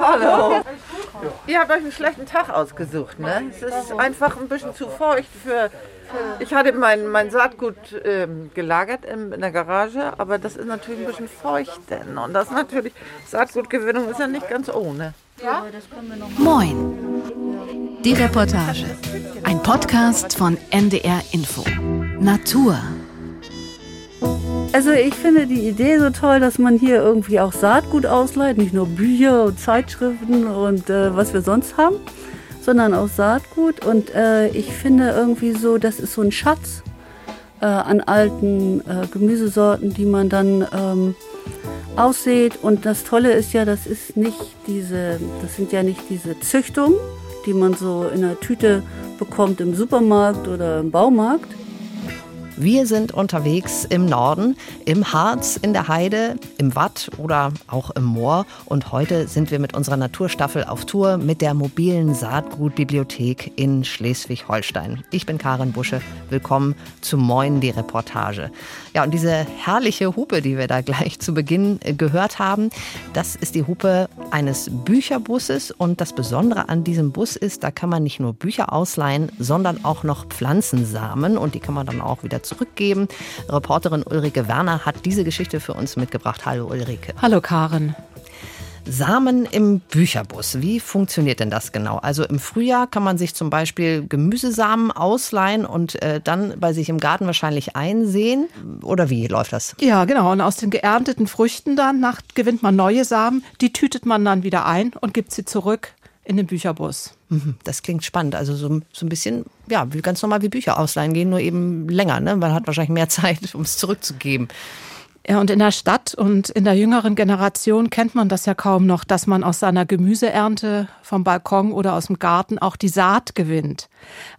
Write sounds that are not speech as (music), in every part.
Hallo. Ihr habt euch einen schlechten Tag ausgesucht, ne? Es ist einfach ein bisschen zu feucht für. Ich hatte mein, mein Saatgut ähm, gelagert in, in der Garage, aber das ist natürlich ein bisschen feucht. Denn. Und das natürlich, Saatgutgewinnung ist ja nicht ganz ohne. Moin. Die Reportage. Ein Podcast von NDR Info. Natur. Also ich finde die Idee so toll, dass man hier irgendwie auch Saatgut ausleiht, nicht nur Bücher und Zeitschriften und äh, was wir sonst haben, sondern auch Saatgut. Und äh, ich finde irgendwie so, das ist so ein Schatz äh, an alten äh, Gemüsesorten, die man dann ähm, aussät. Und das Tolle ist ja, das ist nicht diese, das sind ja nicht diese Züchtungen, die man so in einer Tüte bekommt im Supermarkt oder im Baumarkt, wir sind unterwegs im Norden, im Harz, in der Heide, im Watt oder auch im Moor. Und heute sind wir mit unserer Naturstaffel auf Tour mit der mobilen Saatgutbibliothek in Schleswig-Holstein. Ich bin Karin Busche. Willkommen zu Moin, die Reportage. Ja, und diese herrliche Hupe, die wir da gleich zu Beginn äh, gehört haben, das ist die Hupe eines Bücherbusses. Und das Besondere an diesem Bus ist, da kann man nicht nur Bücher ausleihen, sondern auch noch Pflanzensamen. Und die kann man dann auch wieder zurückgeben. Reporterin Ulrike Werner hat diese Geschichte für uns mitgebracht. Hallo Ulrike. Hallo Karen. Samen im Bücherbus. Wie funktioniert denn das genau? Also im Frühjahr kann man sich zum Beispiel Gemüsesamen ausleihen und äh, dann bei sich im Garten wahrscheinlich einsehen. Oder wie läuft das? Ja, genau. Und aus den geernteten Früchten dann nach, gewinnt man neue Samen. Die tütet man dann wieder ein und gibt sie zurück in den Bücherbus. Mhm, das klingt spannend. Also so, so ein bisschen, ja, wie ganz normal wie Bücher ausleihen gehen, nur eben länger. Ne? Man hat wahrscheinlich mehr (laughs) Zeit, um es zurückzugeben. Ja, und in der Stadt und in der jüngeren Generation kennt man das ja kaum noch, dass man aus seiner Gemüseernte vom Balkon oder aus dem Garten auch die Saat gewinnt.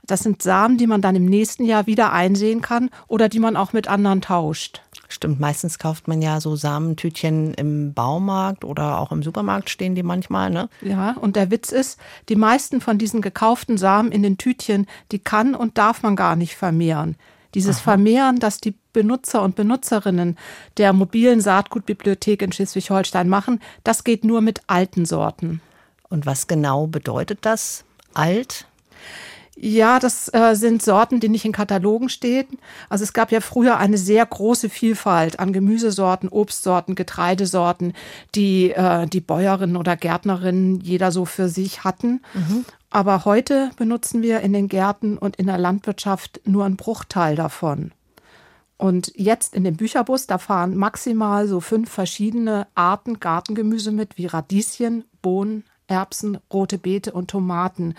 Das sind Samen, die man dann im nächsten Jahr wieder einsehen kann oder die man auch mit anderen tauscht. Stimmt, meistens kauft man ja so Samentütchen im Baumarkt oder auch im Supermarkt stehen die manchmal, ne? Ja, und der Witz ist, die meisten von diesen gekauften Samen in den Tütchen, die kann und darf man gar nicht vermehren. Dieses Aha. Vermehren, das die Benutzer und Benutzerinnen der mobilen Saatgutbibliothek in Schleswig-Holstein machen, das geht nur mit alten Sorten. Und was genau bedeutet das? Alt? Ja, das äh, sind Sorten, die nicht in Katalogen stehen. Also es gab ja früher eine sehr große Vielfalt an Gemüsesorten, Obstsorten, Getreidesorten, die äh, die Bäuerinnen oder Gärtnerinnen jeder so für sich hatten. Mhm. Aber heute benutzen wir in den Gärten und in der Landwirtschaft nur einen Bruchteil davon. Und jetzt in dem Bücherbus, da fahren maximal so fünf verschiedene Arten Gartengemüse mit, wie Radieschen, Bohnen, Erbsen, rote Beete und Tomaten.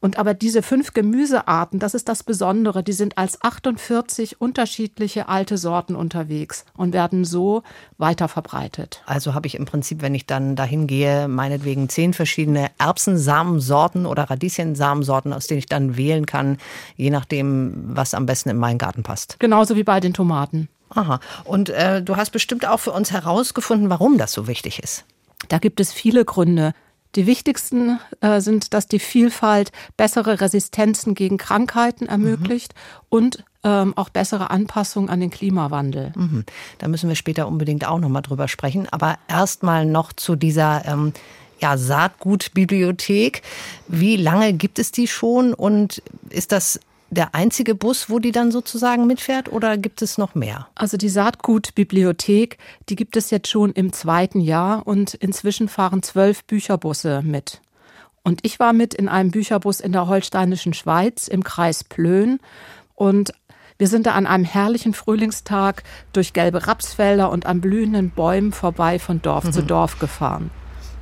Und aber diese fünf Gemüsearten, das ist das Besondere, die sind als 48 unterschiedliche alte Sorten unterwegs und werden so weiter verbreitet. Also habe ich im Prinzip, wenn ich dann dahin gehe, meinetwegen zehn verschiedene Erbsensamensorten oder Radieschensamensorten, aus denen ich dann wählen kann, je nachdem, was am besten in meinen Garten passt. Genauso wie bei den Tomaten. Aha. Und äh, du hast bestimmt auch für uns herausgefunden, warum das so wichtig ist. Da gibt es viele Gründe. Die wichtigsten äh, sind, dass die Vielfalt bessere Resistenzen gegen Krankheiten ermöglicht mhm. und ähm, auch bessere Anpassung an den Klimawandel. Mhm. Da müssen wir später unbedingt auch noch mal drüber sprechen. Aber erstmal noch zu dieser ähm, ja, Saatgutbibliothek. Wie lange gibt es die schon und ist das der einzige Bus, wo die dann sozusagen mitfährt oder gibt es noch mehr? Also die Saatgutbibliothek, die gibt es jetzt schon im zweiten Jahr und inzwischen fahren zwölf Bücherbusse mit. Und ich war mit in einem Bücherbus in der holsteinischen Schweiz im Kreis Plön und wir sind da an einem herrlichen Frühlingstag durch gelbe Rapsfelder und an blühenden Bäumen vorbei von Dorf mhm. zu Dorf gefahren.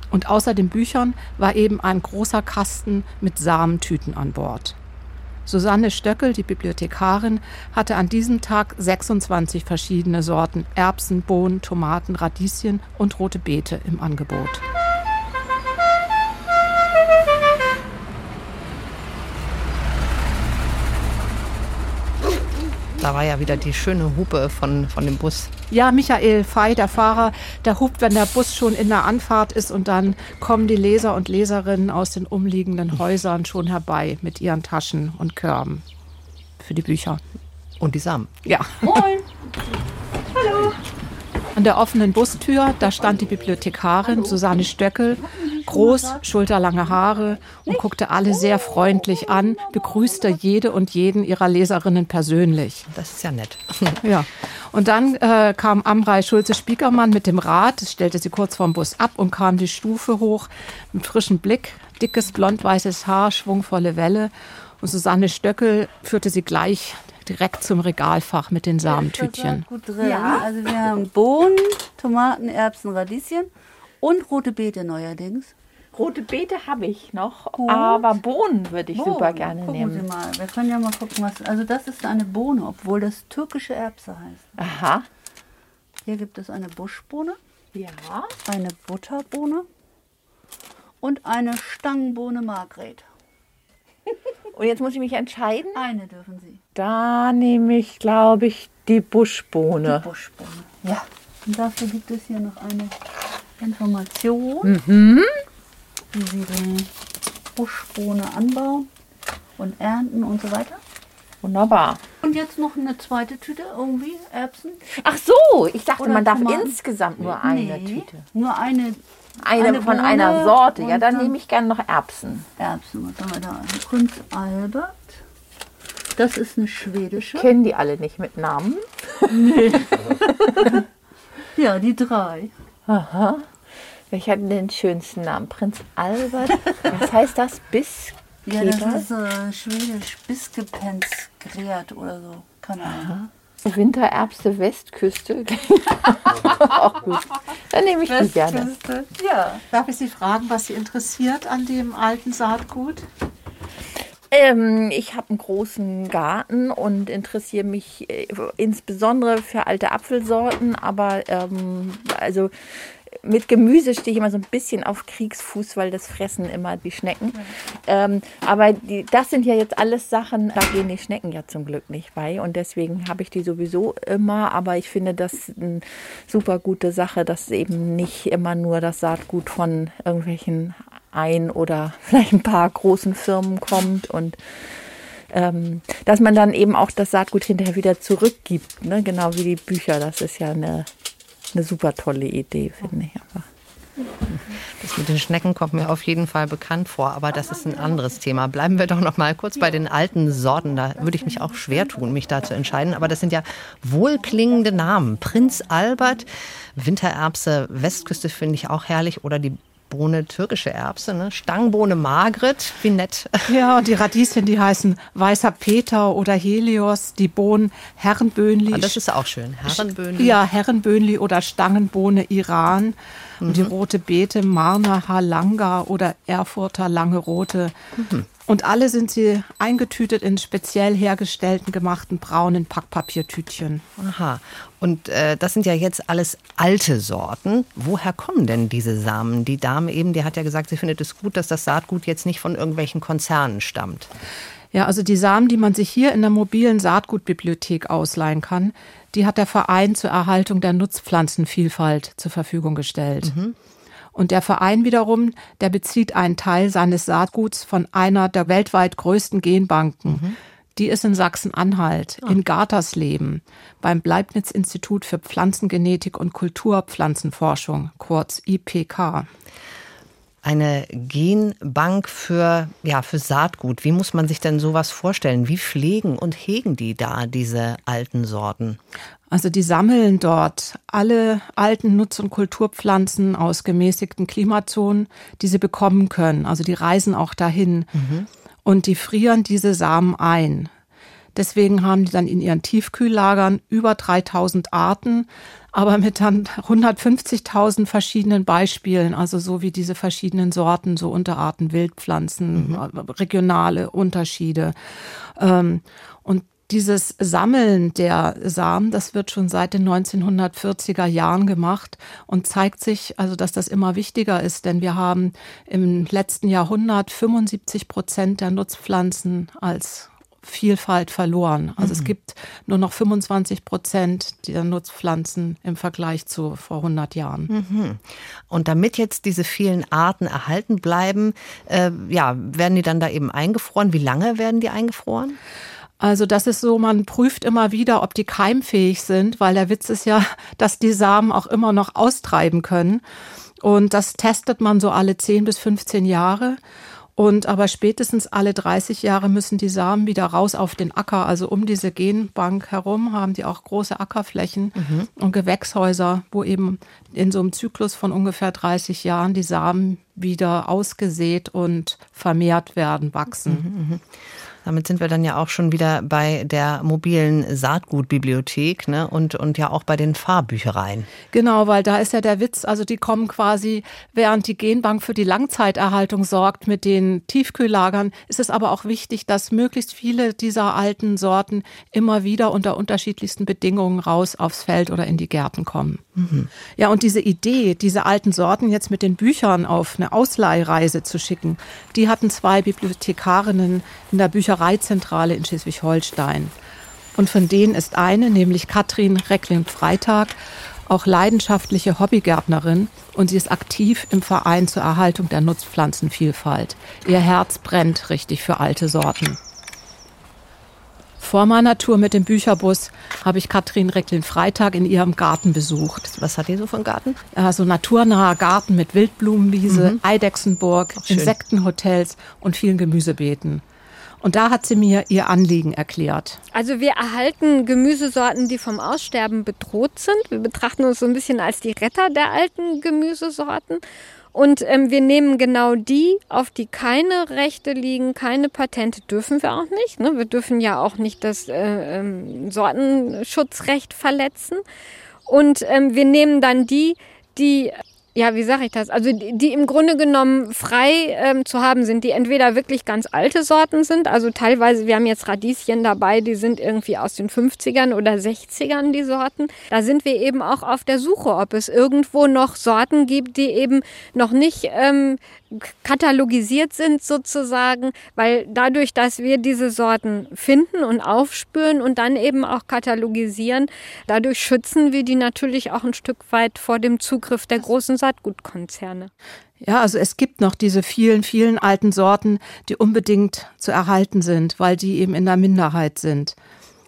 Und außer den Büchern war eben ein großer Kasten mit Samentüten an Bord. Susanne Stöckel, die Bibliothekarin, hatte an diesem Tag 26 verschiedene Sorten Erbsen, Bohnen, Tomaten, Radieschen und rote Beete im Angebot. Da war ja wieder die schöne Hupe von, von dem Bus. Ja, Michael Fey, der Fahrer, der hupt, wenn der Bus schon in der Anfahrt ist und dann kommen die Leser und Leserinnen aus den umliegenden Häusern schon herbei mit ihren Taschen und Körben für die Bücher. Und die Samen. Ja. Moin. (laughs) An der offenen Bustür, da stand die Bibliothekarin Susanne Stöckel, groß, schulterlange Haare und guckte alle sehr freundlich an, begrüßte jede und jeden ihrer Leserinnen persönlich. Das ist ja nett. (laughs) Ja. Und dann äh, kam Amrei Schulze-Spiekermann mit dem Rad, stellte sie kurz vorm Bus ab und kam die Stufe hoch mit frischem Blick, dickes blond-weißes Haar, schwungvolle Welle. Und Susanne Stöckel führte sie gleich direkt zum Regalfach mit den Samentütchen. Gut drin. Ja. Also wir haben Bohnen, Tomaten, Erbsen, Radieschen und rote Beete neuerdings. Rote Beete habe ich noch, Gut. aber Bohnen würde ich Bohnen. super gerne gucken nehmen. Sie mal. Wir können ja mal gucken, was. Also das ist eine Bohne, obwohl das türkische Erbse heißt. Aha. Hier gibt es eine Buschbohne. Ja. Eine Butterbohne und eine Stangenbohne Margret. Und jetzt muss ich mich entscheiden. Eine dürfen Sie. Da nehme ich, glaube ich, die Buschbohne. Die Buschbohne. Ja. Und dafür gibt es hier noch eine Information, mhm. wie Sie die Buschbohne anbauen und ernten und so weiter. Wunderbar. Und jetzt noch eine zweite Tüte irgendwie, Erbsen. Ach so, ich dachte, Oder man darf Tomaten. insgesamt nur eine nee, Tüte. Nur eine. Eine, eine von Bohne einer Sorte. Ja, dann, dann nehme ich gerne noch Erbsen. Erbsen, was haben wir da? Prinz Albert. Das ist eine schwedische. Kennen die alle nicht mit Namen? Nee. (laughs) ja, die drei. Aha. Welcher hat denn den schönsten Namen? Prinz Albert? Was heißt das? Bis? Ja, das ist äh, schwedisch. Biskepensgrärt oder so. Keine Ahnung. Wintererbste Westküste. (laughs) Auch gut. Dann nehme ich die gerne. Ja. Darf ich Sie fragen, was Sie interessiert an dem alten Saatgut? Ähm, ich habe einen großen Garten und interessiere mich äh, insbesondere für alte Apfelsorten, aber ähm, also mit Gemüse stehe ich immer so ein bisschen auf Kriegsfuß, weil das fressen immer die Schnecken. Ähm, aber die, das sind ja jetzt alles Sachen, da gehen die Schnecken ja zum Glück nicht bei. Und deswegen habe ich die sowieso immer. Aber ich finde das eine super gute Sache, dass eben nicht immer nur das Saatgut von irgendwelchen ein oder (laughs) vielleicht ein paar großen Firmen kommt und ähm, dass man dann eben auch das Saatgut hinterher wieder zurückgibt, ne? genau wie die Bücher. Das ist ja eine, eine super tolle Idee, finde ich. Aber das mit den Schnecken kommt mir auf jeden Fall bekannt vor, aber das ist ein anderes Thema. Bleiben wir doch noch mal kurz bei den alten Sorten. Da würde ich mich auch schwer tun, mich da zu entscheiden. Aber das sind ja wohlklingende Namen. Prinz Albert, Wintererbse, Westküste finde ich auch herrlich. Oder die Bohne türkische Erbse, ne? Stangenbohne Margret, wie nett. (laughs) Ja, und die Radieschen, die heißen Weißer Peter oder Helios, die Bohnen Herrenböhnli. Ah, das ist auch schön, Herrenböhnli. Ja, Herrenböhnli oder Stangenbohne Iran. Mhm. Und die rote Beete Marna Halanga oder Erfurter Lange Rote. Mhm. Und alle sind sie eingetütet in speziell hergestellten, gemachten braunen Packpapiertütchen. Aha. Und äh, das sind ja jetzt alles alte Sorten. Woher kommen denn diese Samen? Die Dame eben, die hat ja gesagt, sie findet es gut, dass das Saatgut jetzt nicht von irgendwelchen Konzernen stammt. Ja, also die Samen, die man sich hier in der mobilen Saatgutbibliothek ausleihen kann, die hat der Verein zur Erhaltung der Nutzpflanzenvielfalt zur Verfügung gestellt. Mhm. Und der Verein wiederum, der bezieht einen Teil seines Saatguts von einer der weltweit größten Genbanken. Mhm. Die ist in Sachsen-Anhalt, ah. in Gartersleben, beim Bleibniz-Institut für Pflanzengenetik und Kulturpflanzenforschung, kurz IPK. Eine Genbank für, ja, für Saatgut. Wie muss man sich denn sowas vorstellen? Wie pflegen und hegen die da diese alten Sorten? Also die sammeln dort alle alten Nutz- und Kulturpflanzen aus gemäßigten Klimazonen, die sie bekommen können. Also die reisen auch dahin mhm. und die frieren diese Samen ein. Deswegen haben die dann in ihren Tiefkühllagern über 3000 Arten, aber mit dann 150.000 verschiedenen Beispielen, also so wie diese verschiedenen Sorten, so Unterarten, Wildpflanzen, mhm. regionale Unterschiede. Ähm, und dieses Sammeln der Samen, das wird schon seit den 1940er Jahren gemacht und zeigt sich, also dass das immer wichtiger ist, denn wir haben im letzten Jahrhundert 75 Prozent der Nutzpflanzen als Vielfalt verloren. Also mhm. es gibt nur noch 25 Prozent der Nutzpflanzen im Vergleich zu vor 100 Jahren. Mhm. Und damit jetzt diese vielen Arten erhalten bleiben, äh, ja, werden die dann da eben eingefroren? Wie lange werden die eingefroren? Also das ist so, man prüft immer wieder, ob die keimfähig sind, weil der Witz ist ja, (laughs) dass die Samen auch immer noch austreiben können. Und das testet man so alle 10 bis 15 Jahre. Und aber spätestens alle 30 Jahre müssen die Samen wieder raus auf den Acker. Also um diese Genbank herum haben die auch große Ackerflächen mhm. und Gewächshäuser, wo eben in so einem Zyklus von ungefähr 30 Jahren die Samen wieder ausgesät und vermehrt werden, wachsen. Mhm, mh. Damit sind wir dann ja auch schon wieder bei der mobilen Saatgutbibliothek ne? und, und ja auch bei den Fahrbüchereien. Genau, weil da ist ja der Witz, also die kommen quasi, während die Genbank für die Langzeiterhaltung sorgt mit den Tiefkühllagern, ist es aber auch wichtig, dass möglichst viele dieser alten Sorten immer wieder unter unterschiedlichsten Bedingungen raus aufs Feld oder in die Gärten kommen. Ja, und diese Idee, diese alten Sorten jetzt mit den Büchern auf eine Ausleihreise zu schicken, die hatten zwei Bibliothekarinnen in der Bücherei Büchereizentrale in Schleswig-Holstein. Und von denen ist eine, nämlich Katrin Reckling-Freitag, auch leidenschaftliche Hobbygärtnerin und sie ist aktiv im Verein zur Erhaltung der Nutzpflanzenvielfalt. Ihr Herz brennt richtig für alte Sorten. Vor meiner Tour mit dem Bücherbus habe ich Katrin Recklin-Freitag in ihrem Garten besucht. Was hat die so einen Garten? Ja, so naturnaher Garten mit Wildblumenwiese, mhm. Eidechsenburg, Insektenhotels und vielen Gemüsebeeten. Und da hat sie mir ihr Anliegen erklärt. Also wir erhalten Gemüsesorten, die vom Aussterben bedroht sind. Wir betrachten uns so ein bisschen als die Retter der alten Gemüsesorten. Und ähm, wir nehmen genau die, auf die keine Rechte liegen, keine Patente dürfen wir auch nicht. Ne? Wir dürfen ja auch nicht das äh, ähm, Sortenschutzrecht verletzen. Und ähm, wir nehmen dann die, die ja, wie sage ich das? Also die, die, im Grunde genommen frei ähm, zu haben sind, die entweder wirklich ganz alte Sorten sind, also teilweise, wir haben jetzt Radieschen dabei, die sind irgendwie aus den 50ern oder 60ern, die Sorten. Da sind wir eben auch auf der Suche, ob es irgendwo noch Sorten gibt, die eben noch nicht ähm, katalogisiert sind sozusagen, weil dadurch, dass wir diese Sorten finden und aufspüren und dann eben auch katalogisieren, dadurch schützen wir die natürlich auch ein Stück weit vor dem Zugriff der großen Saatgutkonzerne. Ja, also es gibt noch diese vielen, vielen alten Sorten, die unbedingt zu erhalten sind, weil die eben in der Minderheit sind.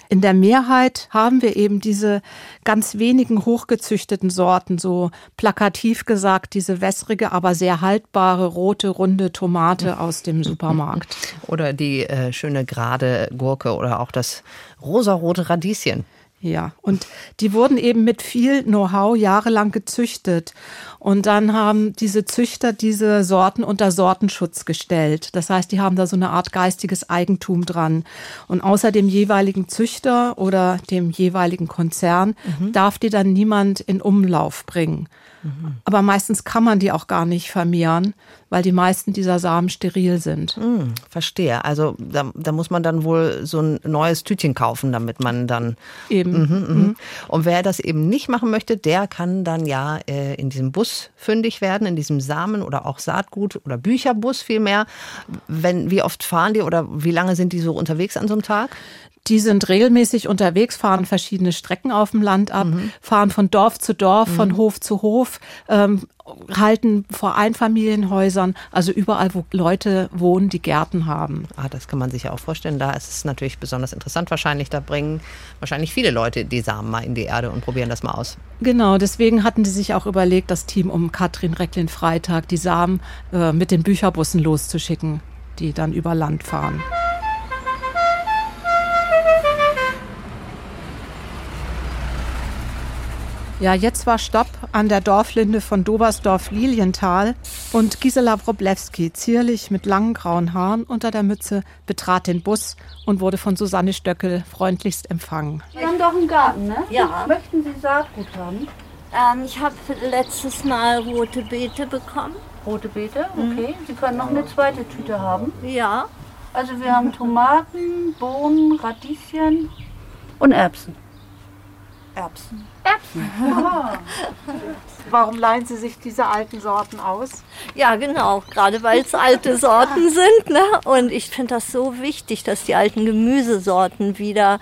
In der Mehrheit haben wir eben diese ganz wenigen hochgezüchteten Sorten, so plakativ gesagt, diese wässrige, aber sehr haltbare rote, runde Tomate aus dem Supermarkt. (laughs) Oder die äh, schöne gerade Gurke oder auch das rosarote Radieschen. Ja, und die wurden eben mit viel Know-how jahrelang gezüchtet. Und dann haben diese Züchter diese Sorten unter Sortenschutz gestellt. Das heißt, die haben da so eine Art geistiges Eigentum dran. Und außer dem jeweiligen Züchter oder dem jeweiligen Konzern mhm. darf die dann niemand in Umlauf bringen. Mhm. Aber meistens kann man die auch gar nicht vermehren, weil die meisten dieser Samen steril sind. Mhm, verstehe. Also da, da, muss man dann wohl so ein neues Tütchen kaufen, damit man dann. Eben. Mhm, mhm. mhm. Und wer das eben nicht machen möchte, der kann dann ja äh, in diesem Bus fündig werden, in diesem Samen- oder auch Saatgut- oder Bücherbus vielmehr. Wenn, wie oft fahren die oder wie lange sind die so unterwegs an so einem Tag? Die sind regelmäßig unterwegs, fahren verschiedene Strecken auf dem Land ab, mhm. fahren von Dorf zu Dorf, mhm. von Hof zu Hof, ähm, halten vor Einfamilienhäusern, also überall, wo Leute wohnen, die Gärten haben. Ah, das kann man sich ja auch vorstellen. Da ist es natürlich besonders interessant wahrscheinlich. Da bringen wahrscheinlich viele Leute die Samen mal in die Erde und probieren das mal aus. Genau, deswegen hatten die sich auch überlegt, das Team um Katrin Recklin-Freitag, die Samen äh, mit den Bücherbussen loszuschicken, die dann über Land fahren. Ja, jetzt war Stopp an der Dorflinde von Dobersdorf-Lilienthal und Gisela Wroblewski, zierlich mit langen grauen Haaren unter der Mütze, betrat den Bus und wurde von Susanne Stöckel freundlichst empfangen. Sie haben doch einen Garten, ne? Ja. Möchten Sie Saatgut haben? Ähm, ich habe letztes Mal rote Beete bekommen. Rote Beete? Okay. Mhm. Sie können noch eine zweite Tüte haben. Ja. Also wir haben Tomaten, Bohnen, Radieschen und Erbsen. Erbsen. Erbsen. (laughs) Warum leihen Sie sich diese alten Sorten aus? Ja, genau, gerade weil es alte Sorten sind. Ne? Und ich finde das so wichtig, dass die alten Gemüsesorten wieder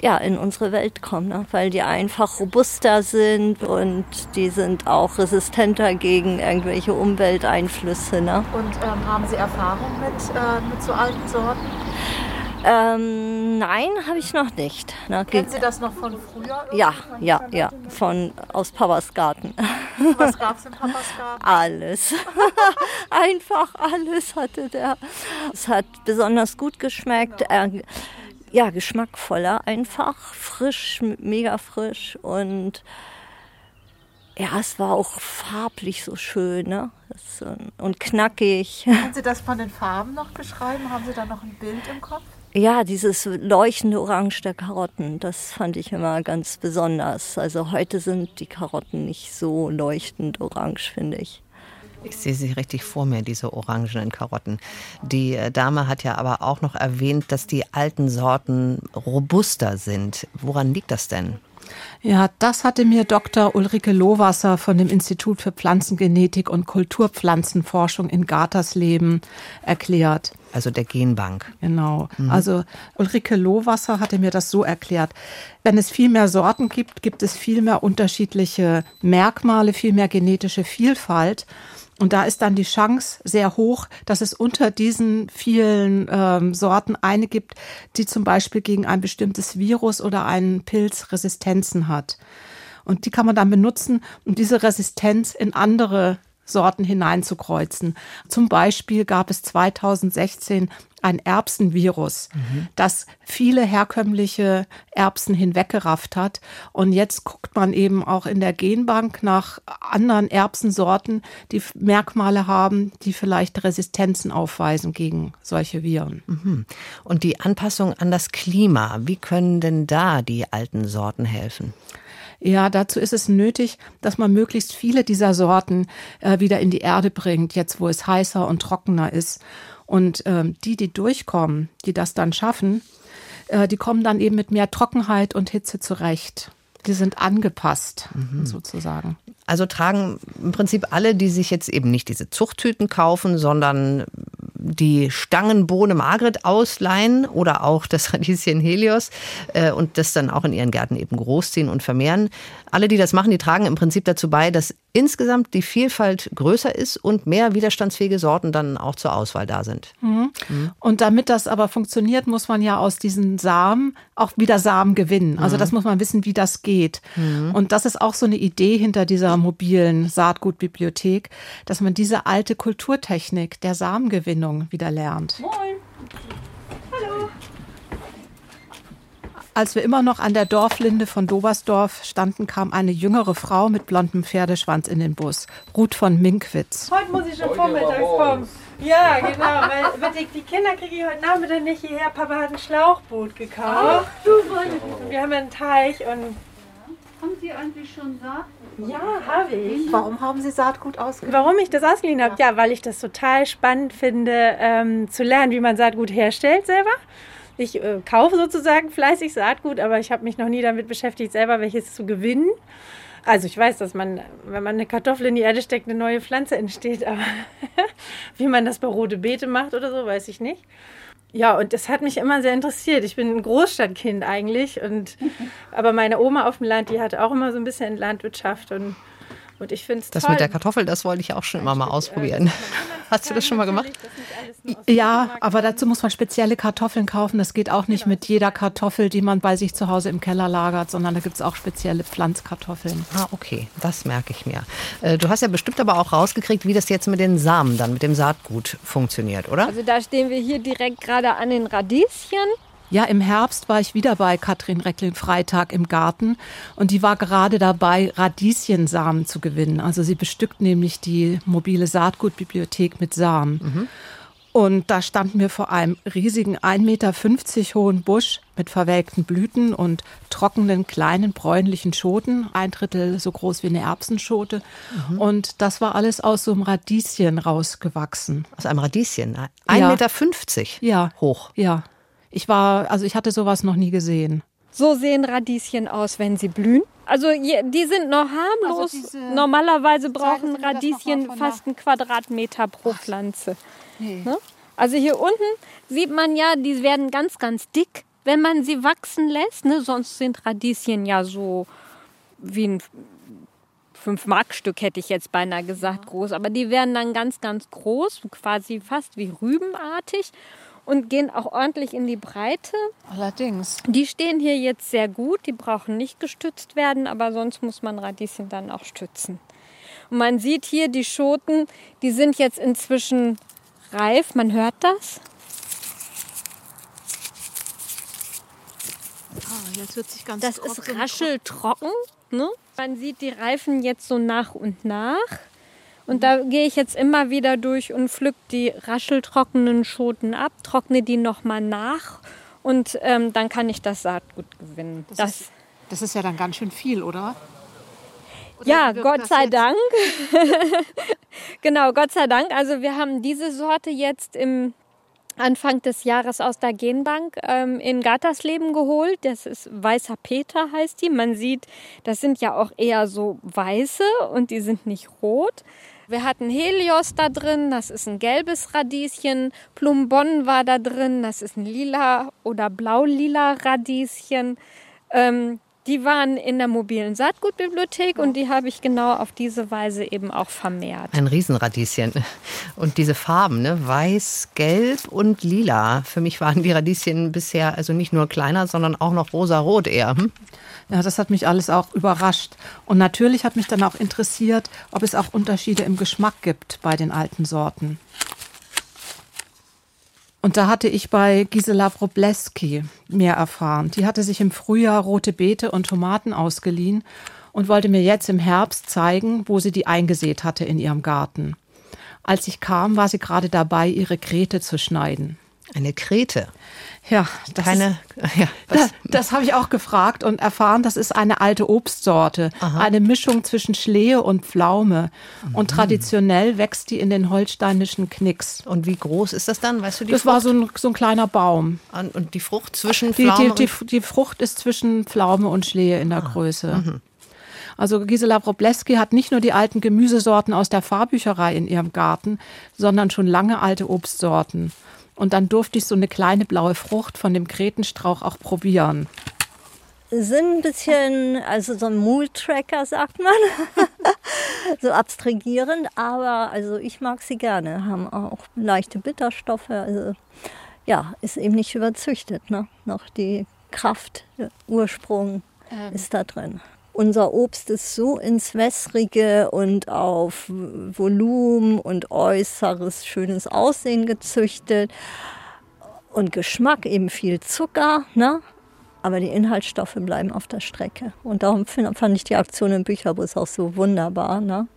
ja, in unsere Welt kommen, ne? weil die einfach robuster sind und die sind auch resistenter gegen irgendwelche Umwelteinflüsse. Ne? Und ähm, haben Sie Erfahrung mit, äh, mit so alten Sorten? Ähm, nein, habe ich noch nicht. Na, Kennen Sie das noch von früher? Ja, ja, ja, von aus Papas Garten. Was gab es in Papas Garten? (laughs) Alles. (laughs) Einfach alles hatte der. Es hat besonders gut geschmeckt. Äh, ja, geschmackvoller einfach, frisch, mega frisch und ja, es war auch farblich so schön ne? Das, und knackig. Können Sie das von den Farben noch beschreiben? Haben Sie da noch ein Bild im Kopf? Ja, dieses leuchtende Orange der Karotten, das fand ich immer ganz besonders. Also heute sind die Karotten nicht so leuchtend orange, finde ich. Ich sehe sie richtig vor mir, diese orangenen Karotten. Die äh, Dame hat ja aber auch noch erwähnt, dass die alten Sorten robuster sind. Woran liegt das denn? Ja, das hatte mir Dr. Ulrike Lohwasser von dem Institut für Pflanzengenetik und Kulturpflanzenforschung in Gartersleben erklärt. Also der Genbank. Genau. Mhm. Also Ulrike Lohwasser hatte mir das so erklärt. Wenn es viel mehr Sorten gibt, gibt es viel mehr unterschiedliche Merkmale, viel mehr genetische Vielfalt. Und da ist dann die Chance sehr hoch, dass es unter diesen vielen ähm, Sorten eine gibt, die zum Beispiel gegen ein bestimmtes Virus oder einen Pilz Resistenzen hat. Und die kann man dann benutzen, um diese Resistenz in andere Sorten hineinzukreuzen. Zum Beispiel gab es 2016 ein Erbsenvirus, mhm. das viele herkömmliche Erbsen hinweggerafft hat. Und jetzt guckt man eben auch in der Genbank nach anderen Erbsensorten, die Merkmale haben, die vielleicht Resistenzen aufweisen gegen solche Viren. Mhm. Und die Anpassung an das Klima, wie können denn da die alten Sorten helfen? Ja, dazu ist es nötig, dass man möglichst viele dieser Sorten äh, wieder in die Erde bringt, jetzt wo es heißer und trockener ist. Und ähm, die, die durchkommen, die das dann schaffen, äh, die kommen dann eben mit mehr Trockenheit und Hitze zurecht. Die sind angepasst, mhm. sozusagen. Also tragen im Prinzip alle, die sich jetzt eben nicht diese Zuchttüten kaufen, sondern die Stangenbohne Margret ausleihen oder auch das Radieschen Helios äh, und das dann auch in ihren Gärten eben großziehen und vermehren. Alle, die das machen, die tragen im Prinzip dazu bei, dass insgesamt die Vielfalt größer ist und mehr widerstandsfähige Sorten dann auch zur Auswahl da sind. Mhm. Mhm. Und damit das aber funktioniert, muss man ja aus diesen Samen auch wieder Samen gewinnen. Also mhm. das muss man wissen, wie das geht. Mhm. Und das ist auch so eine Idee hinter dieser mobilen Saatgutbibliothek, dass man diese alte Kulturtechnik der Samengewinnung wieder lernt. Moin. Hallo. Als wir immer noch an der Dorflinde von Dobersdorf standen, kam eine jüngere Frau mit blondem Pferdeschwanz in den Bus. Ruth von Minkwitz. Heute muss ich schon vormittags kommen. Ja, genau, weil die Kinder kriege ich heute Nachmittag nicht hierher. Papa hat ein Schlauchboot gekauft. Ach, du Wir haben einen Teich und. Haben Sie eigentlich schon Saatgut? Ja, habe ich. Warum haben Sie Saatgut ausgeliehen? Warum ich das ausgeliehen habe? Ja, weil ich das total spannend finde, ähm, zu lernen, wie man Saatgut herstellt selber. Ich äh, kaufe sozusagen fleißig Saatgut, aber ich habe mich noch nie damit beschäftigt, selber welches zu gewinnen. Also ich weiß, dass man, wenn man eine Kartoffel in die Erde steckt, eine neue Pflanze entsteht, (laughs) aber wie man das bei rote Beete macht oder so, weiß ich nicht. Ja, und das hat mich immer sehr interessiert. Ich bin ein Großstadtkind eigentlich und aber meine Oma auf dem Land, die hat auch immer so ein bisschen Landwirtschaft und und ich finde Das mit der Kartoffel, das wollte ich auch schon immer mal ausprobieren. Hast du das schon mal gemacht? Ja, aber dazu muss man spezielle Kartoffeln kaufen. Das geht auch nicht genau. mit jeder Kartoffel, die man bei sich zu Hause im Keller lagert, sondern da gibt es auch spezielle Pflanzkartoffeln. Ah, okay, das merke ich mir. Äh, du hast ja bestimmt aber auch rausgekriegt, wie das jetzt mit den Samen dann, mit dem Saatgut funktioniert, oder? Also da stehen wir hier direkt gerade an den Radieschen. Ja, im Herbst war ich wieder bei Katrin Recklin-Freitag im Garten und die war gerade dabei, Radieschensamen zu gewinnen. Also sie bestückt nämlich die mobile Saatgutbibliothek mit Samen. Mhm. Und da standen wir vor einem riesigen 1,50 Meter hohen Busch mit verwelkten Blüten und trockenen kleinen bräunlichen Schoten, ein Drittel so groß wie eine Erbsenschote. Mhm. Und das war alles aus so einem Radieschen rausgewachsen. Aus einem Radieschen? 1,50 ja. Meter ja. hoch? Ja. Ich war, also ich hatte sowas noch nie gesehen. So sehen Radieschen aus, wenn sie blühen. Also die sind noch harmlos. Also Normalerweise brauchen Radieschen fast einen Quadratmeter pro Pflanze. Nee. Ne? Also hier unten sieht man ja, die werden ganz, ganz dick, wenn man sie wachsen lässt. Ne? Sonst sind Radieschen ja so wie ein 5-Mark-Stück, hätte ich jetzt beinahe gesagt, groß. Aber die werden dann ganz, ganz groß, quasi fast wie rübenartig. Und gehen auch ordentlich in die Breite. Allerdings. Die stehen hier jetzt sehr gut, die brauchen nicht gestützt werden, aber sonst muss man Radieschen dann auch stützen. Und man sieht hier die Schoten, die sind jetzt inzwischen reif, man hört das. Ah, jetzt wird sich ganz Das ist rascheltrocken. Ne? Man sieht die Reifen jetzt so nach und nach. Und da gehe ich jetzt immer wieder durch und pflück die rascheltrockenen Schoten ab, trockne die nochmal nach und ähm, dann kann ich das Saatgut gewinnen. Das, Das, ist, das ist ja dann ganz schön viel, oder? Oder ja, Gott sei jetzt- Dank. (laughs) genau, Gott sei Dank. Also wir haben diese Sorte jetzt im Anfang des Jahres aus der Genbank ähm, in Gattersleben geholt. Das ist Weißer Peter heißt die. Man sieht, das sind ja auch eher so weiße und die sind nicht rot. Wir hatten Helios da drin, das ist ein gelbes Radieschen. Plumbon war da drin, das ist ein lila oder blau-lila Radieschen. Ähm, die waren in der mobilen Saatgutbibliothek und die habe ich genau auf diese Weise eben auch vermehrt. Ein Riesenradieschen. Und diese Farben, ne? weiß, gelb und lila. Für mich waren die Radieschen bisher also nicht nur kleiner, sondern auch noch rosa-rot eher. Hm? Ja, das hat mich alles auch überrascht. Und natürlich hat mich dann auch interessiert, ob es auch Unterschiede im Geschmack gibt bei den alten Sorten. Und da hatte ich bei Gisela Wrobleski mehr erfahren. Die hatte sich im Frühjahr rote Beete und Tomaten ausgeliehen und wollte mir jetzt im Herbst zeigen, wo sie die eingesät hatte in ihrem Garten. Als ich kam, war sie gerade dabei, ihre Krete zu schneiden. Eine Krete. Ja, das Keine. (laughs) Ja, das, das habe ich auch gefragt und erfahren, das ist eine alte Obstsorte. Eine Mischung zwischen Schlehe und Pflaume. Und traditionell wächst die in den holsteinischen Knicks. und wie groß ist das dann? Weißt du die Das war so ein, so ein kleiner Baum. Frucht? Und die Frucht zwischen Die, Pflaume die, die, und die Frucht ist zwischen Pflaume und Schlehe in der Größe. Also Gisela Wrobleski hat nicht nur die alten Gemüsesorten aus der Fahrbücherei in ihrem Garten, sondern schon lange alte Obstsorten. Und dann durfte ich so eine kleine blaue Frucht von dem Kretenstrauch auch probieren. sind ein bisschen, also so ein Mood-Tracker, sagt man. (laughs) so abstrahierend, aber also ich mag sie gerne. Haben auch leichte Bitterstoffe. Also ja, ist eben nicht überzüchtet. Ne? Noch die Kraft, der Ursprung ist da drin. Unser Obst ist so ins Wässrige und auf Volumen und äußeres schönes Aussehen gezüchtet. Und Geschmack eben viel Zucker, ne? aber die Inhaltsstoffe bleiben auf der Strecke. Und darum fand ich die Aktion im Bücherbus auch so wunderbar. Ne?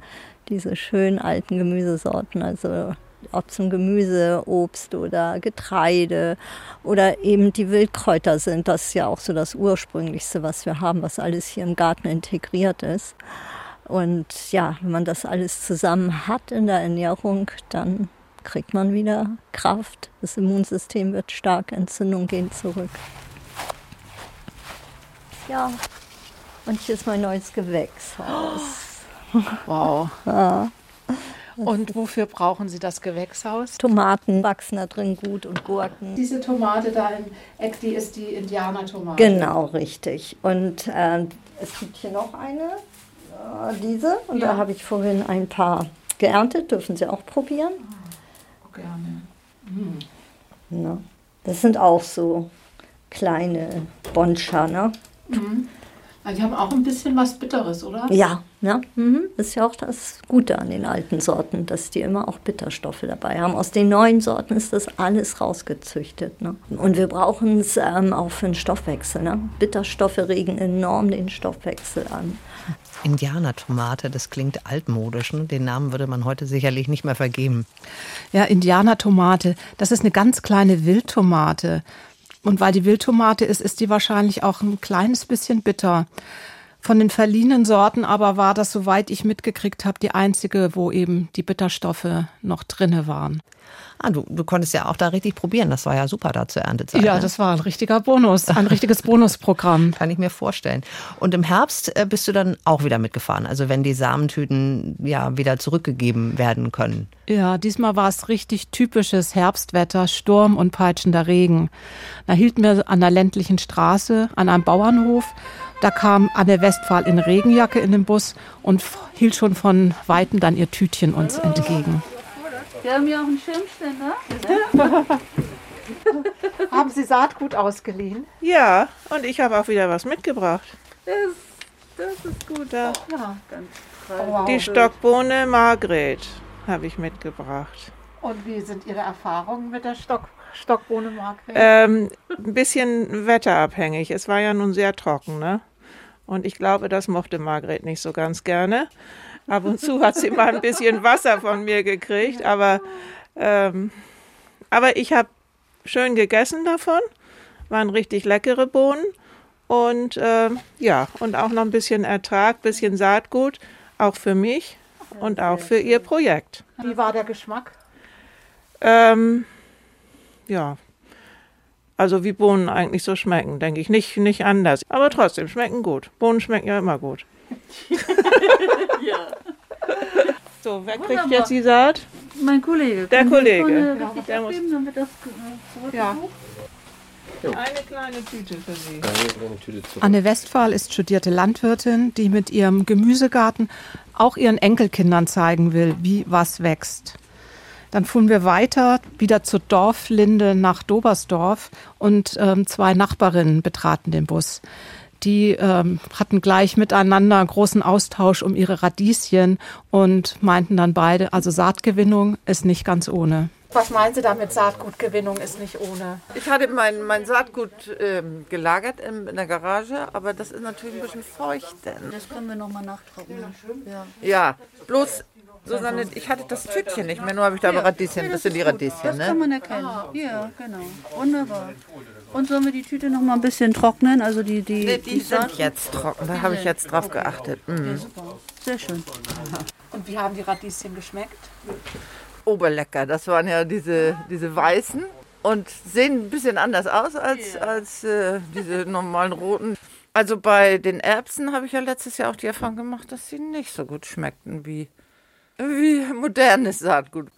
Diese schönen alten Gemüsesorten, also ob zum Gemüse, Obst oder Getreide oder eben die Wildkräuter sind. Das ist ja auch so das Ursprünglichste, was wir haben, was alles hier im Garten integriert ist. Und ja, wenn man das alles zusammen hat in der Ernährung, dann kriegt man wieder Kraft. Das Immunsystem wird stark, Entzündungen gehen zurück. Ja, und hier ist mein neues Gewächshaus. Wow. (laughs) Ja. Und wofür brauchen Sie das Gewächshaus? Tomaten wachsen da drin gut und Gurken. Diese Tomate da im Eck, die ist die Indianertomate. Genau, richtig. Und äh, es gibt hier noch eine, äh, diese. Und da habe ich vorhin ein paar geerntet. Dürfen Sie auch probieren. Gerne. Ne? Das sind auch so kleine Bonscha, ne? Die haben auch ein bisschen was Bitteres, oder? Ja, ne? Mhm. Das ist ja auch das Gute an den alten Sorten, dass die immer auch Bitterstoffe dabei haben. Aus den neuen Sorten ist das alles rausgezüchtet. Ne? Und wir brauchen es ähm, auch für den Stoffwechsel. Ne? Bitterstoffe regen enorm den Stoffwechsel an. Indianertomate, das klingt altmodisch. Ne? Den Namen würde man heute sicherlich nicht mehr vergeben. Ja, Indianertomate. Das ist eine ganz kleine Wildtomate. Und weil die Wildtomate ist, ist die wahrscheinlich auch ein kleines bisschen bitter. Von den verliehenen Sorten aber war das, soweit ich mitgekriegt habe, die einzige, wo eben die Bitterstoffe noch drinne waren. Ah, du, du konntest ja auch da richtig probieren. Das war ja super da zur Erntezeit. Ja, ne? das war ein richtiger Bonus, ein richtiges (laughs) Bonusprogramm. Kann ich mir vorstellen. Und im Herbst äh, bist du dann auch wieder mitgefahren. Also wenn die Samentüten ja wieder zurückgegeben werden können. Ja, diesmal war es richtig typisches Herbstwetter, Sturm und peitschender Regen. Da hielten wir an der ländlichen Straße an einem Bauernhof. Da kam Anne Westphal in Regenjacke in den Bus und hielt schon von Weitem dann ihr Tütchen uns entgegen. Wir haben ja auch einen Schirmständer. (laughs) Haben Sie Saatgut ausgeliehen? Ja, und ich habe auch wieder was mitgebracht. Das, das ist gut. Da. Ja, Wow. Die Stockbohne Margret habe ich mitgebracht. Und wie sind Ihre Erfahrungen mit der Stock Stockbohne Margret? Ähm, ein bisschen wetterabhängig. Es war ja nun sehr trocken, ne? Und ich glaube, das mochte Margret nicht so ganz gerne. Ab und zu hat sie mal ein bisschen Wasser von mir gekriegt, aber, ähm, aber ich habe schön gegessen davon. Waren richtig leckere Bohnen. Und ähm, ja, und auch noch ein bisschen Ertrag, bisschen Saatgut, auch für mich und auch für ihr Projekt. Wie war der Geschmack? Ähm, ja, also wie Bohnen eigentlich so schmecken, denke ich. Nicht, nicht anders. Aber trotzdem schmecken gut. Bohnen schmecken ja immer gut. (laughs) So, wer kriegt Wunderbar. jetzt die Saat? Mein Kollege. Der Kollege. vorne Ja, richtig der muss- damit das äh, Ja. Eine kleine Tüte für Sie. Anne Westphal ist studierte Landwirtin, die mit ihrem Gemüsegarten auch ihren Enkelkindern zeigen will, wie was wächst. Dann fuhren wir weiter, wieder zur Dorflinde nach Dobersdorf und ähm, zwei Nachbarinnen betraten den Bus. Die ähm, hatten gleich miteinander einen großen Austausch um ihre Radieschen und meinten dann beide, also Saatgewinnung ist nicht ganz ohne. Was meinen Sie damit, Saatgutgewinnung ist nicht ohne? Ich hatte mein, mein Saatgut ähm, gelagert in, in der Garage, aber das ist natürlich ein bisschen feucht. Denn. Das können wir nochmal nachtrocknen. Ja. Ja, bloß, Susanne, ich hatte das Tütchen nicht mehr, nur habe ich da aber Radieschen, das sind die Radieschen, Das kann ne? man erkennen. Ja, genau. Wunderbar. Und sollen wir die Tüte noch mal ein bisschen trocknen? Also die, die, Nee, die sind Saat- jetzt trocken, da habe ich jetzt drauf geachtet. Mhm. Sehr schön. Und wie haben die Radieschen geschmeckt? Oberlecker, das waren ja diese, diese weißen und sehen ein bisschen anders aus als, als äh, diese normalen roten. Also bei den Erbsen habe ich ja letztes Jahr auch die Erfahrung gemacht, dass sie nicht so gut schmeckten wie, wie modernes Saatgut.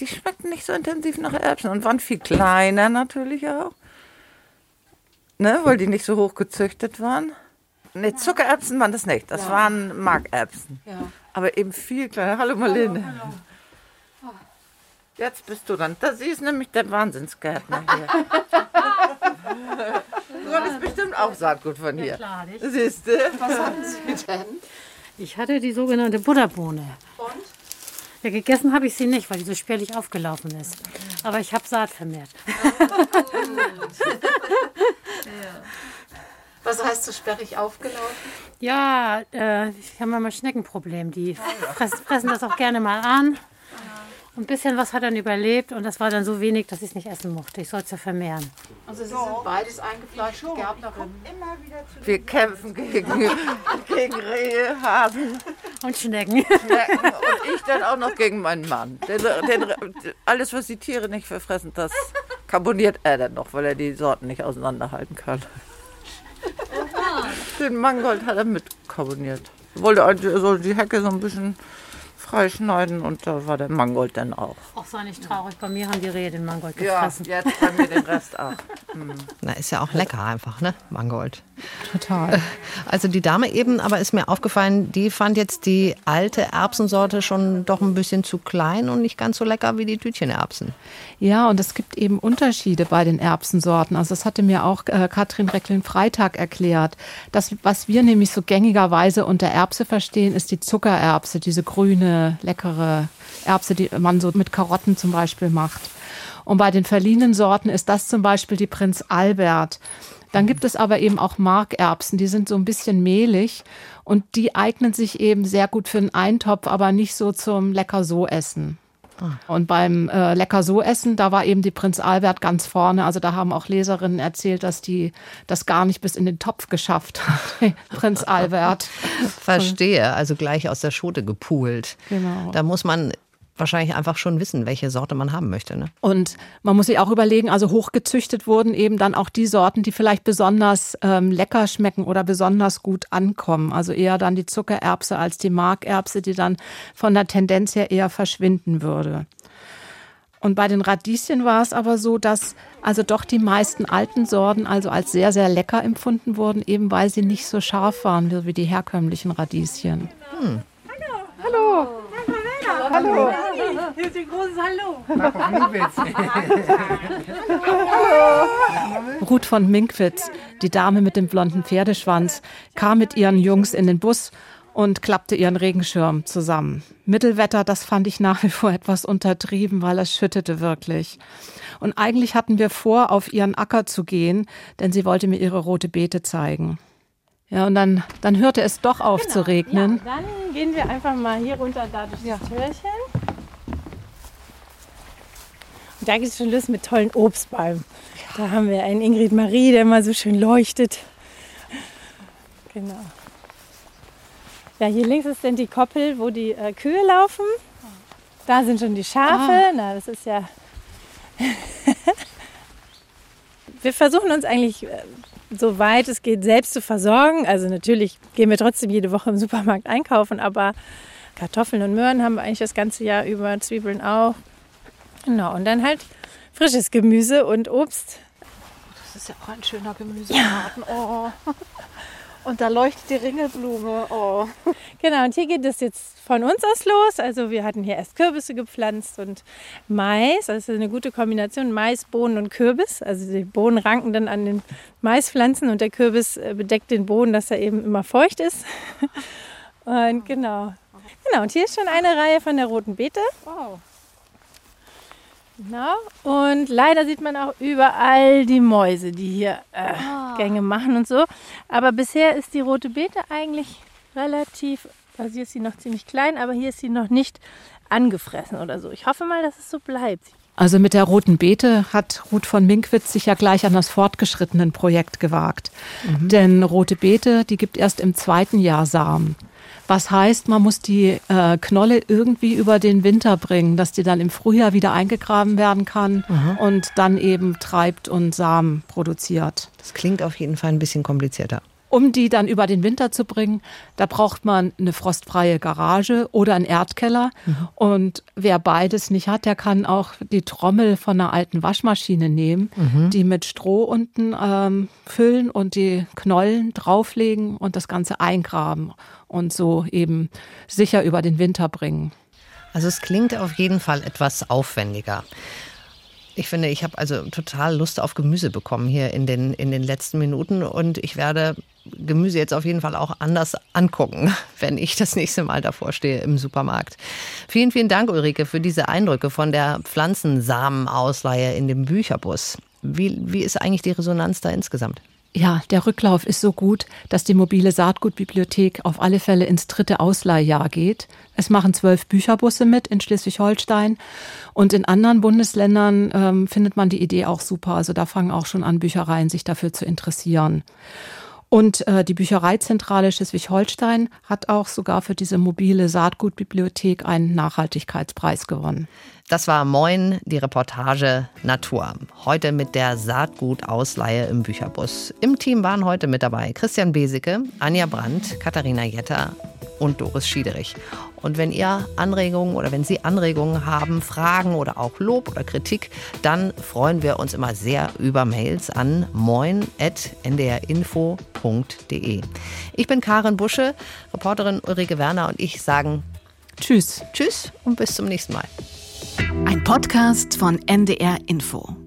Die schmeckten nicht so intensiv nach Erbsen und waren viel kleiner natürlich auch. Ne, weil die nicht so hoch gezüchtet waren. Ne, Zuckererbsen waren das nicht. Das waren Markerbsen. Ja. Aber eben viel kleiner. Hallo Marlene. Jetzt bist du dran. Das ist nämlich der Wahnsinnsgärtner hier. (laughs) du hattest bestimmt auch Saatgut von hier. Klar, nicht? Siehst du? Was haben Sie denn? Ich hatte die sogenannte Butterbohne. Und? Ja, gegessen habe ich sie nicht, weil die so spärlich aufgelaufen ist. Aber ich habe Saat vermehrt. (laughs) Was heißt so sperrig aufgelaufen? Ja, äh, ich habe mal Schneckenproblem. Die fressen, fressen das auch gerne mal an. Und ein bisschen was hat dann überlebt und das war dann so wenig, dass ich es nicht essen mochte. Ich soll es ja vermehren. Also Sie sind beides eingefleischte Gärtnerin. Wir kämpfen gegen, (laughs) gegen Rehe, Hasen, Und Schnecken. Schnecken und ich dann auch noch gegen meinen Mann. Den, den, alles, was die Tiere nicht verfressen, das karboniert er dann noch, weil er die Sorten nicht auseinanderhalten kann. Den Mangold hat er mitkarboniert. Wollte also die Hecke so ein bisschen freischneiden und da war der Mangold dann auch. Auch sei nicht traurig, bei mir haben die Rehe den Mangold Ja, gefressen. jetzt bei mir den Rest auch. (laughs) Na, ist ja auch lecker einfach, ne? Mangold. Total. (laughs) Also die Dame eben, aber ist mir aufgefallen, die fand jetzt die alte Erbsensorte schon doch ein bisschen zu klein und nicht ganz so lecker wie die Tütchenerbsen. Ja, und es gibt eben Unterschiede bei den Erbsensorten. Also das hatte mir auch äh, Katrin Recklin-Freitag erklärt. Das, was wir nämlich so gängigerweise unter Erbse verstehen, ist die Zuckererbse, diese grüne, leckere Erbse, die man so mit Karotten zum Beispiel macht. Und bei den verliehenen Sorten ist das zum Beispiel die Prinz Albert. Dann gibt es aber eben auch Markerbsen, die sind so ein bisschen mehlig und die eignen sich eben sehr gut für einen Eintopf, aber nicht so zum lecker so essen. Und beim äh, Lecker so essen, da war eben die Prinz Albert ganz vorne. Also da haben auch Leserinnen erzählt, dass die das gar nicht bis in den Topf geschafft hat. (laughs) Prinz Albert. Verstehe, also gleich aus der Schote gepoolt. Genau. Da muss man wahrscheinlich einfach schon wissen, welche Sorte man haben möchte. Ne? Und man muss sich auch überlegen, also hochgezüchtet wurden eben dann auch die Sorten, die vielleicht besonders ähm, lecker schmecken oder besonders gut ankommen. Also eher dann die Zuckererbse als die Markerbse, die dann von der Tendenz her eher verschwinden würde. Und bei den Radieschen war es aber so, dass also doch die meisten alten Sorten also als sehr, sehr lecker empfunden wurden, eben weil sie nicht so scharf waren wie- wie die herkömmlichen Radieschen. Hallo. Hier ist ein großes Hallo. Ruth von Minkwitz, die Dame mit dem blonden Pferdeschwanz, kam mit ihren Jungs in den Bus und klappte ihren Regenschirm zusammen. Mittelwetter, das fand ich nach wie vor etwas untertrieben, weil es schüttete wirklich. Und eigentlich hatten wir vor, auf ihren Acker zu gehen, denn sie wollte mir ihre rote Beete zeigen. Ja, und dann, dann hörte es doch auf genau, zu regnen. Ja, dann gehen wir einfach mal hier runter da durch das Türchen. Und da geht es schon los mit tollen Obstbäumen. Da haben wir einen Ingrid Marie, der mal so schön leuchtet. Genau. Ja, hier links ist dann die Koppel, wo die äh, Kühe laufen. Da sind schon die Schafe. Ah. Na, das ist ja. (laughs) wir versuchen uns eigentlich, äh, soweit es geht, selbst zu versorgen. Also natürlich gehen wir trotzdem jede Woche im Supermarkt einkaufen, aber Kartoffeln und Möhren haben wir eigentlich das ganze Jahr über, Zwiebeln auch. Genau, und dann halt frisches Gemüse und Obst. Das ist ja auch ein schöner Gemüsegarten. Oh. (laughs) Und da leuchtet die Ringelblume. Oh. Genau, und hier geht es jetzt von uns aus los. Also wir hatten hier erst Kürbisse gepflanzt und Mais. Ist eine gute Kombination, Mais, Bohnen und Kürbis. Also die Bohnen ranken dann an den Maispflanzen und der Kürbis äh, bedeckt den Boden, dass er eben immer feucht ist. (laughs) Und genau. Genau, und hier ist schon eine Reihe von der roten Beete. Wow. Genau. Und leider sieht man auch überall die Mäuse, die hier äh, Gänge machen und so. Aber bisher ist die rote Beete eigentlich relativ, also hier ist sie noch ziemlich klein, aber hier ist sie noch nicht angefressen oder so. Ich hoffe mal, dass es so bleibt. Also mit der roten Beete hat Ruth von Minkwitz sich ja gleich an das fortgeschrittenen Projekt gewagt. Denn rote Beete, die gibt erst im zweiten Jahr Samen. Was heißt, man muss die äh, Knolle irgendwie über den Winter bringen, dass die dann im Frühjahr wieder eingegraben werden kann und dann eben treibt und Samen produziert. Das klingt auf jeden Fall ein bisschen komplizierter. Um die dann über den Winter zu bringen, da braucht man eine frostfreie Garage oder einen Erdkeller. Und wer beides nicht hat, der kann auch die Trommel von einer alten Waschmaschine nehmen, die mit Stroh unten ähm, füllen und die Knollen drauflegen und das Ganze eingraben und so eben sicher über den Winter bringen. Also es klingt auf jeden Fall etwas aufwendiger. Ich finde, ich habe also total Lust auf Gemüse bekommen hier in den, in den letzten Minuten und ich werde Gemüse jetzt auf jeden Fall auch anders angucken, (laughs) wenn ich das nächste Mal davor stehe im Supermarkt. Vielen, vielen Dank, Ulrike, für diese Eindrücke von der Pflanzensamenausleihe in dem Bücherbus. Wie, wie ist eigentlich die Resonanz da insgesamt? Ja, der Rücklauf ist so gut, dass die mobile Saatgutbibliothek auf alle Fälle ins dritte Ausleihjahr geht. Es machen zwölf Bücherbusse mit in Schleswig-Holstein und in anderen Bundesländern ähm, findet man die Idee auch super. Also da fangen auch schon an Büchereien sich dafür zu interessieren. Und äh, die Büchereizentrale Schleswig-Holstein hat auch sogar für diese mobile Saatgutbibliothek einen Nachhaltigkeitspreis gewonnen. Das war Moin, die Reportage Natur. Heute mit der Saatgutausleihe im Bücherbus. Im Team waren heute mit dabei Christian Besicke, Anja Brandt, Katharina Jetter und Doris Schiederich. Und wenn ihr Anregungen oder wenn Sie Anregungen haben, Fragen oder auch Lob oder Kritik, dann freuen wir uns immer sehr über Mails an moin.ndrinfo.de. Ich bin Karin Busche, Reporterin Ulrike Werner und ich sagen Tschüss. Tschüss und bis zum nächsten Mal. Ein Podcast von NDR Info.